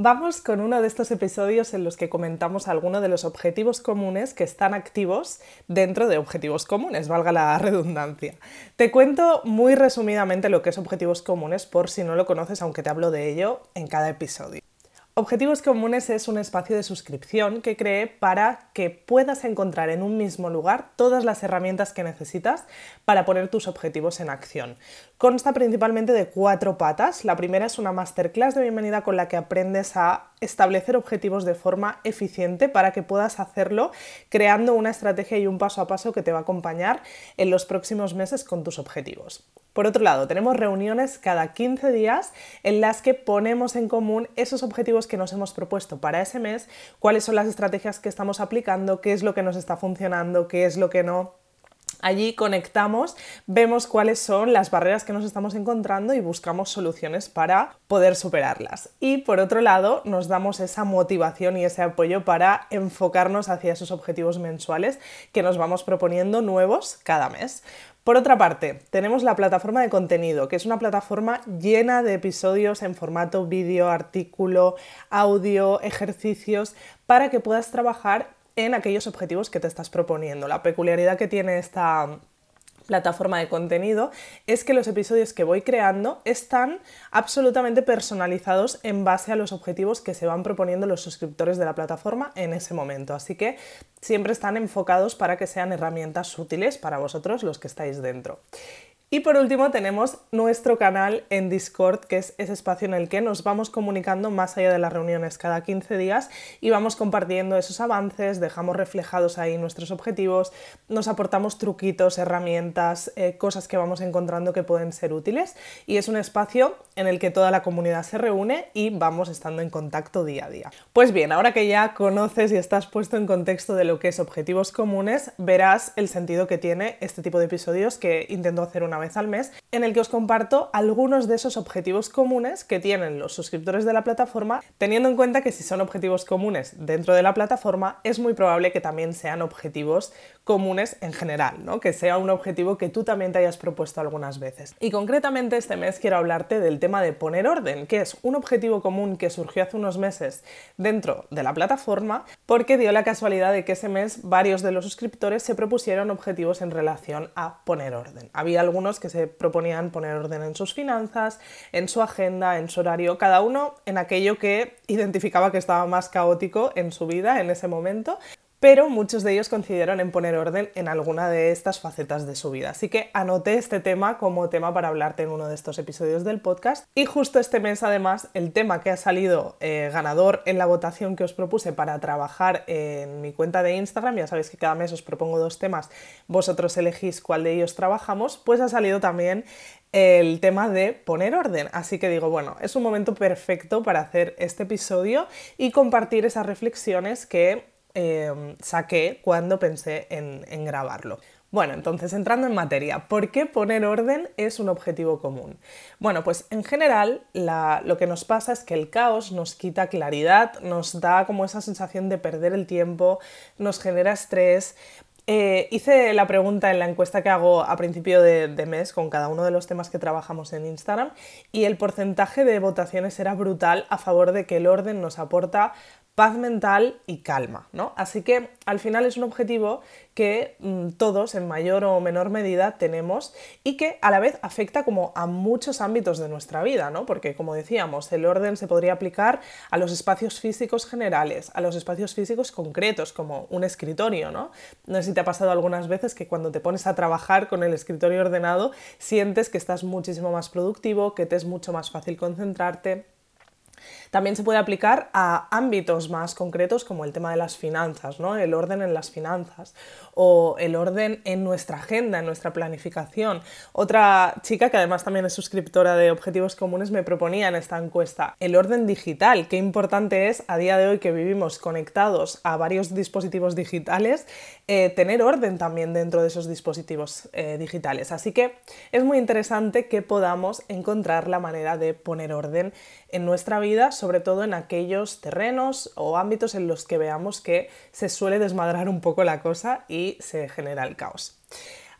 Vamos con uno de estos episodios en los que comentamos algunos de los objetivos comunes que están activos dentro de objetivos comunes, valga la redundancia. Te cuento muy resumidamente lo que es objetivos comunes por si no lo conoces, aunque te hablo de ello en cada episodio. Objetivos Comunes es un espacio de suscripción que creé para que puedas encontrar en un mismo lugar todas las herramientas que necesitas para poner tus objetivos en acción. Consta principalmente de cuatro patas. La primera es una masterclass de bienvenida con la que aprendes a establecer objetivos de forma eficiente para que puedas hacerlo creando una estrategia y un paso a paso que te va a acompañar en los próximos meses con tus objetivos. Por otro lado, tenemos reuniones cada 15 días en las que ponemos en común esos objetivos que nos hemos propuesto para ese mes, cuáles son las estrategias que estamos aplicando, qué es lo que nos está funcionando, qué es lo que no Allí conectamos, vemos cuáles son las barreras que nos estamos encontrando y buscamos soluciones para poder superarlas. Y por otro lado, nos damos esa motivación y ese apoyo para enfocarnos hacia esos objetivos mensuales que nos vamos proponiendo nuevos cada mes. Por otra parte, tenemos la plataforma de contenido, que es una plataforma llena de episodios en formato vídeo, artículo, audio, ejercicios, para que puedas trabajar en aquellos objetivos que te estás proponiendo. La peculiaridad que tiene esta plataforma de contenido es que los episodios que voy creando están absolutamente personalizados en base a los objetivos que se van proponiendo los suscriptores de la plataforma en ese momento. Así que siempre están enfocados para que sean herramientas útiles para vosotros los que estáis dentro. Y por último tenemos nuestro canal en Discord, que es ese espacio en el que nos vamos comunicando más allá de las reuniones cada 15 días y vamos compartiendo esos avances, dejamos reflejados ahí nuestros objetivos, nos aportamos truquitos, herramientas, eh, cosas que vamos encontrando que pueden ser útiles y es un espacio en el que toda la comunidad se reúne y vamos estando en contacto día a día. Pues bien, ahora que ya conoces y estás puesto en contexto de lo que es objetivos comunes, verás el sentido que tiene este tipo de episodios que intento hacer una vez al mes, en el que os comparto algunos de esos objetivos comunes que tienen los suscriptores de la plataforma, teniendo en cuenta que si son objetivos comunes dentro de la plataforma, es muy probable que también sean objetivos comunes en general, ¿no? que sea un objetivo que tú también te hayas propuesto algunas veces. Y concretamente este mes quiero hablarte del tema de poner orden, que es un objetivo común que surgió hace unos meses dentro de la plataforma, porque dio la casualidad de que ese mes varios de los suscriptores se propusieron objetivos en relación a poner orden. Había algunos que se proponían poner orden en sus finanzas, en su agenda, en su horario, cada uno en aquello que identificaba que estaba más caótico en su vida en ese momento pero muchos de ellos coincidieron en poner orden en alguna de estas facetas de su vida. Así que anoté este tema como tema para hablarte en uno de estos episodios del podcast. Y justo este mes, además, el tema que ha salido eh, ganador en la votación que os propuse para trabajar en mi cuenta de Instagram, ya sabéis que cada mes os propongo dos temas, vosotros elegís cuál de ellos trabajamos, pues ha salido también el tema de poner orden. Así que digo, bueno, es un momento perfecto para hacer este episodio y compartir esas reflexiones que Em, saqué cuando pensé en, grabarlo. Bueno, entonces entrando en materia, ¿por qué poner orden es un objetivo común? Bueno, pues en general lo que nos pasa es que el caos nos quita claridad, nos da como esa sensación de perder el tiempo, nos genera estrés. Eh, hice la pregunta en la encuesta que hago a principio de, de mes con cada uno de los temas que trabajamos en Instagram y el porcentaje de votaciones era brutal a favor de que el orden nos aporta paz mental y calma, ¿no? Así que al final es un objetivo que mm, todos en mayor o menor medida tenemos y que a la vez afecta como a muchos ámbitos de nuestra vida, ¿no? Porque como decíamos, el orden se podría aplicar a los espacios físicos generales, a los espacios físicos concretos, como un escritorio, ¿no? No sé si te ha pasado algunas veces que cuando te pones a trabajar con el escritorio ordenado sientes que estás muchísimo más productivo, que te es mucho más fácil concentrarte También se puede aplicar a ámbitos más concretos como el tema de las finanzas, ¿no? el orden en las finanzas o el orden en nuestra agenda, en nuestra planificación. Otra chica que además también es suscriptora de Objetivos Comunes me proponía en esta encuesta el orden digital. Qué importante es a día de hoy que vivimos conectados a varios dispositivos digitales, eh, tener orden también dentro de esos dispositivos eh, digitales. Así que es muy interesante que podamos encontrar la manera de poner orden en nuestra vida, sobre todo en aquellos terrenos o ámbitos en los que veamos que se suele desmadrar un poco la cosa y se genera el caos.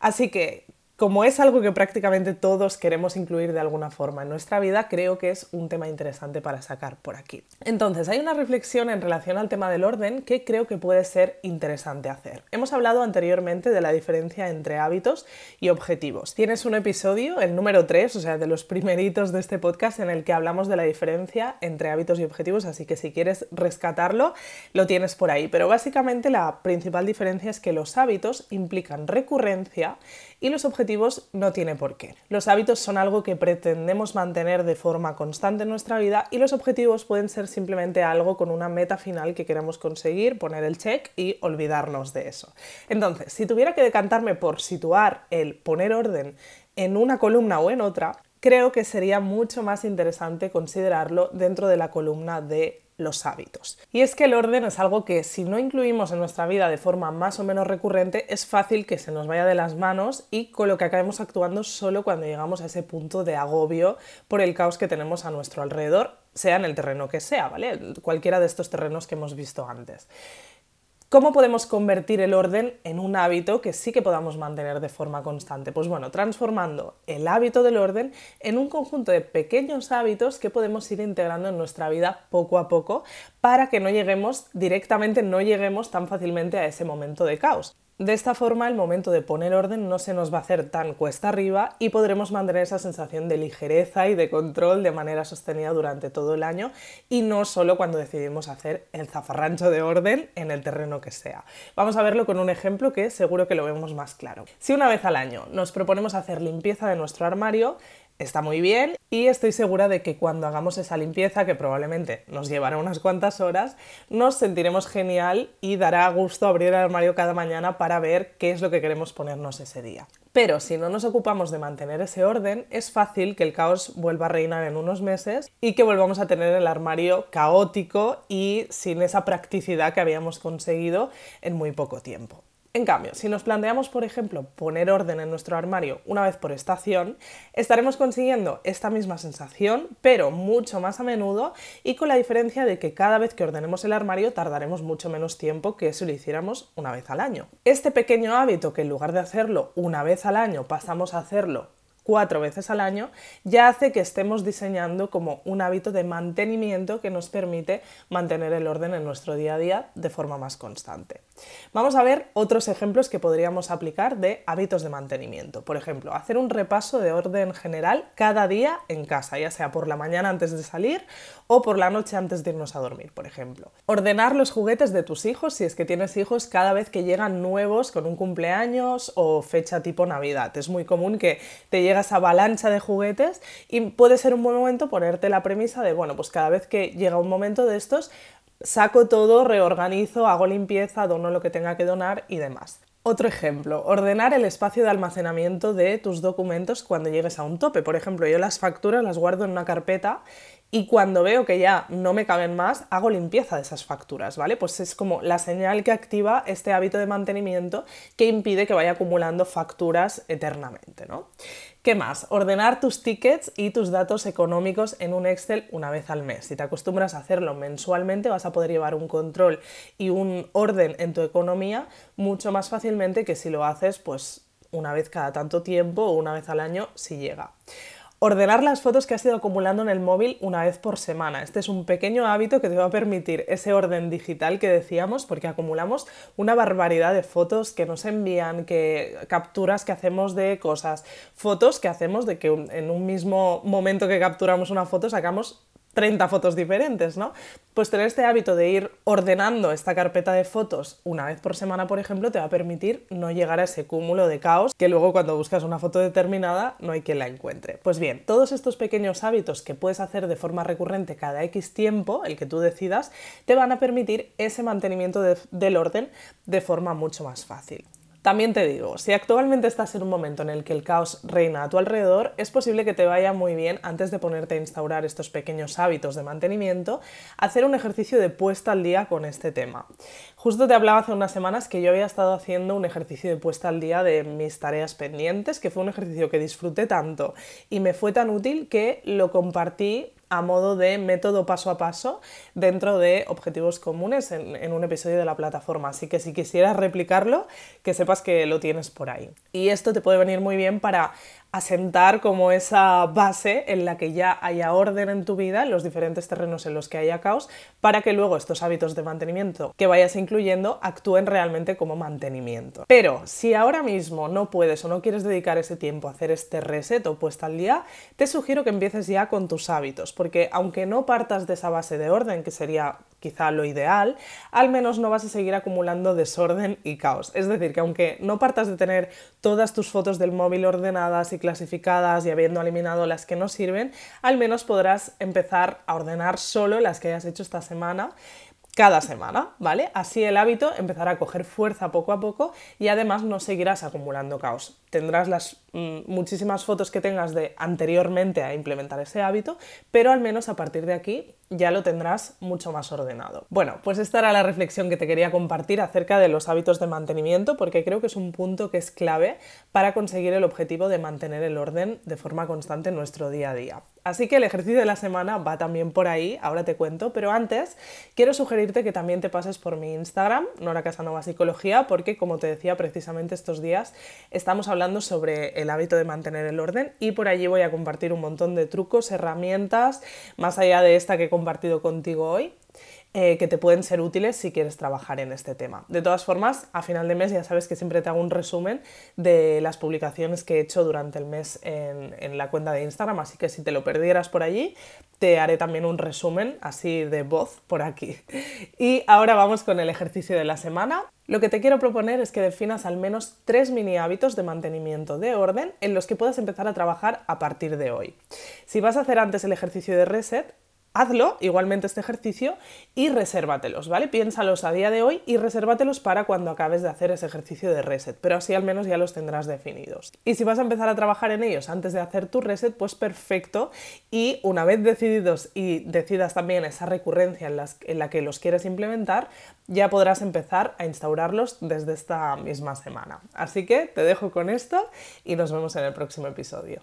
Así que como es algo que prácticamente todos queremos incluir de alguna forma en nuestra vida, creo que es un tema interesante para sacar por aquí. Entonces, hay una reflexión en relación al tema del orden que creo que puede ser interesante hacer. Hemos hablado anteriormente de la diferencia entre hábitos y objetivos. Tienes un episodio, el número 3, o sea, de los primeritos de este podcast, en el que hablamos de la diferencia entre hábitos y objetivos, así que si quieres rescatarlo, lo tienes por ahí. Pero básicamente la principal diferencia es que los hábitos implican recurrencia y los objetivos no tiene por qué. Los hábitos son algo que pretendemos mantener de forma constante en nuestra vida y los objetivos pueden ser simplemente algo con una meta final que queremos conseguir, poner el check y olvidarnos de eso. Entonces, si tuviera que decantarme por situar el poner orden en una columna o en otra, creo que sería mucho más interesante considerarlo dentro de la columna de los hábitos. Y es que el orden es algo que si no incluimos en nuestra vida de forma más o menos recurrente, es fácil que se nos vaya de las manos y con lo que acabemos actuando solo cuando llegamos a ese punto de agobio por el caos que tenemos a nuestro alrededor, sea en el terreno que sea, ¿vale? Cualquiera de estos terrenos que hemos visto antes. ¿Cómo podemos convertir el orden en un hábito que sí que podamos mantener de forma constante? Pues bueno, transformando el hábito del orden en un conjunto de pequeños hábitos que podemos ir integrando en nuestra vida poco a poco para que no lleguemos directamente, no lleguemos tan fácilmente a ese momento de caos. De esta forma, el momento de poner orden no se nos va a hacer tan cuesta arriba y podremos mantener esa sensación de ligereza y de control de manera sostenida durante todo el año y no solo cuando decidimos hacer el zafarrancho de orden en el terreno que sea. Vamos a verlo con un ejemplo que seguro que lo vemos más claro. Si una vez al año nos proponemos hacer limpieza de nuestro armario, está muy bien y estoy segura de que cuando hagamos esa limpieza, que probablemente nos llevará unas cuantas horas, nos sentiremos genial y dará gusto abrir el armario cada mañana para ver qué es lo que queremos ponernos ese día. Pero si no nos ocupamos de mantener ese orden, es fácil que el caos vuelva a reinar en unos meses y que volvamos a tener el armario caótico y sin esa practicidad que habíamos conseguido en muy poco tiempo. En cambio, si nos planteamos, por ejemplo, poner orden en nuestro armario una vez por estación, estaremos consiguiendo esta misma sensación, pero mucho más a menudo y con la diferencia de que cada vez que ordenemos el armario tardaremos mucho menos tiempo que si lo hiciéramos una vez al año. Este pequeño hábito que en lugar de hacerlo una vez al año pasamos a hacerlo cuatro veces al año, ya hace que estemos diseñando como un hábito de mantenimiento que nos permite mantener el orden en nuestro día a día de forma más constante. Vamos a ver otros ejemplos que podríamos aplicar de hábitos de mantenimiento. Por ejemplo, hacer un repaso de orden general cada día en casa, ya sea por la mañana antes de salir o por la noche antes de irnos a dormir, por ejemplo. Ordenar los juguetes de tus hijos, si es que tienes hijos, cada vez que llegan nuevos con un cumpleaños o fecha tipo Navidad. Es muy común que te llega esa avalancha de juguetes y puede ser un buen momento ponerte la premisa de, bueno, pues cada vez que llega un momento de estos, saco todo, reorganizo, hago limpieza, dono lo que tenga que donar y demás. Otro ejemplo, ordenar el espacio de almacenamiento de tus documentos cuando llegues a un tope. Por ejemplo, yo las facturas las guardo en una carpeta y cuando veo que ya no me caben más, hago limpieza de esas facturas, ¿vale? Pues es como la señal que activa este hábito de mantenimiento que impide que vaya acumulando facturas eternamente, ¿no? ¿Qué más? Ordenar tus tickets y tus datos económicos en un Excel una vez al mes. Si te acostumbras a hacerlo mensualmente, vas a poder llevar un control y un orden en tu economía mucho más fácilmente que si lo haces pues una vez cada tanto tiempo o una vez al año si llega. Ordenar las fotos que has ido acumulando en el móvil una vez por semana. Este es un pequeño hábito que te va a permitir ese orden digital que decíamos, porque acumulamos una barbaridad de fotos que nos envían, que capturas que hacemos de cosas, fotos que hacemos de que en un mismo momento que capturamos una foto sacamos 30 fotos diferentes, ¿no? Pues tener este hábito de ir ordenando esta carpeta de fotos una vez por semana, por ejemplo, te va a permitir no llegar a ese cúmulo de caos que luego cuando buscas una foto determinada no hay quien la encuentre. Pues bien, todos estos pequeños hábitos que puedes hacer de forma recurrente cada X tiempo, el que tú decidas, te van a permitir ese mantenimiento del orden de forma mucho más fácil. También te digo, si actualmente estás en un momento en el que el caos reina a tu alrededor, es posible que te vaya muy bien antes de ponerte a instaurar estos pequeños hábitos de mantenimiento, hacer un ejercicio de puesta al día con este tema. Justo te hablaba hace unas semanas que yo había estado haciendo un ejercicio de puesta al día de mis tareas pendientes, que fue un ejercicio que disfruté tanto y me fue tan útil que lo compartí a modo de método paso a paso dentro de objetivos comunes en, un episodio de la plataforma. Así que si quisieras replicarlo, que sepas que lo tienes por ahí. Y esto te puede venir muy bien para asentar como esa base en la que ya haya orden en tu vida, en los diferentes terrenos en los que haya caos, para que luego estos hábitos de mantenimiento que vayas incluyendo actúen realmente como mantenimiento. Pero si ahora mismo no puedes o no quieres dedicar ese tiempo a hacer este reset o puesta al día, te sugiero que empieces ya con tus hábitos, porque aunque no partas de esa base de orden, que sería quizá lo ideal, al menos no vas a seguir acumulando desorden y caos. Es decir, que aunque no partas de tener todas tus fotos del móvil ordenadas y clasificadas y habiendo eliminado las que no sirven, al menos podrás empezar a ordenar solo las que hayas hecho esta semana cada semana, ¿vale? Así el hábito empezará a coger fuerza poco a poco y además no seguirás acumulando caos. Tendrás las muchísimas fotos que tengas de anteriormente a implementar ese hábito, pero al menos a partir de aquí ya lo tendrás mucho más ordenado. Bueno, pues esta era la reflexión que te quería compartir acerca de los hábitos de mantenimiento, porque creo que es un punto que es clave para conseguir el objetivo de mantener el orden de forma constante en nuestro día a día. Así que el ejercicio de la semana va también por ahí, ahora te cuento, pero antes quiero sugerirte que también te pases por mi Instagram, Nora Casanova Psicología, porque como te decía precisamente estos días estamos hablando sobre el hábito de mantener el orden y por allí voy a compartir un montón de trucos, herramientas, más allá de esta que compartido contigo hoy. Eh, que te pueden ser útiles si quieres trabajar en este tema. De todas formas, a final de mes ya sabes que siempre te hago un resumen de las publicaciones que he hecho durante el mes en, en la cuenta de Instagram, así que si te lo perdieras por allí, te haré también un resumen así de voz por aquí. Y ahora vamos con el ejercicio de la semana. Lo que te quiero proponer es que definas al menos tres mini hábitos de mantenimiento de orden en los que puedas empezar a trabajar a partir de hoy. Si vas a hacer antes el ejercicio de reset, hazlo, igualmente este ejercicio, y resérvatelos, ¿vale? Piénsalos a día de hoy y resérvatelos para cuando acabes de hacer ese ejercicio de reset, pero así al menos ya los tendrás definidos. Y si vas a empezar a trabajar en ellos antes de hacer tu reset, pues perfecto, y una vez decididos y decidas también esa recurrencia en, en la que los quieres implementar, ya podrás empezar a instaurarlos desde esta misma semana. Así que te dejo con esto y nos vemos en el próximo episodio.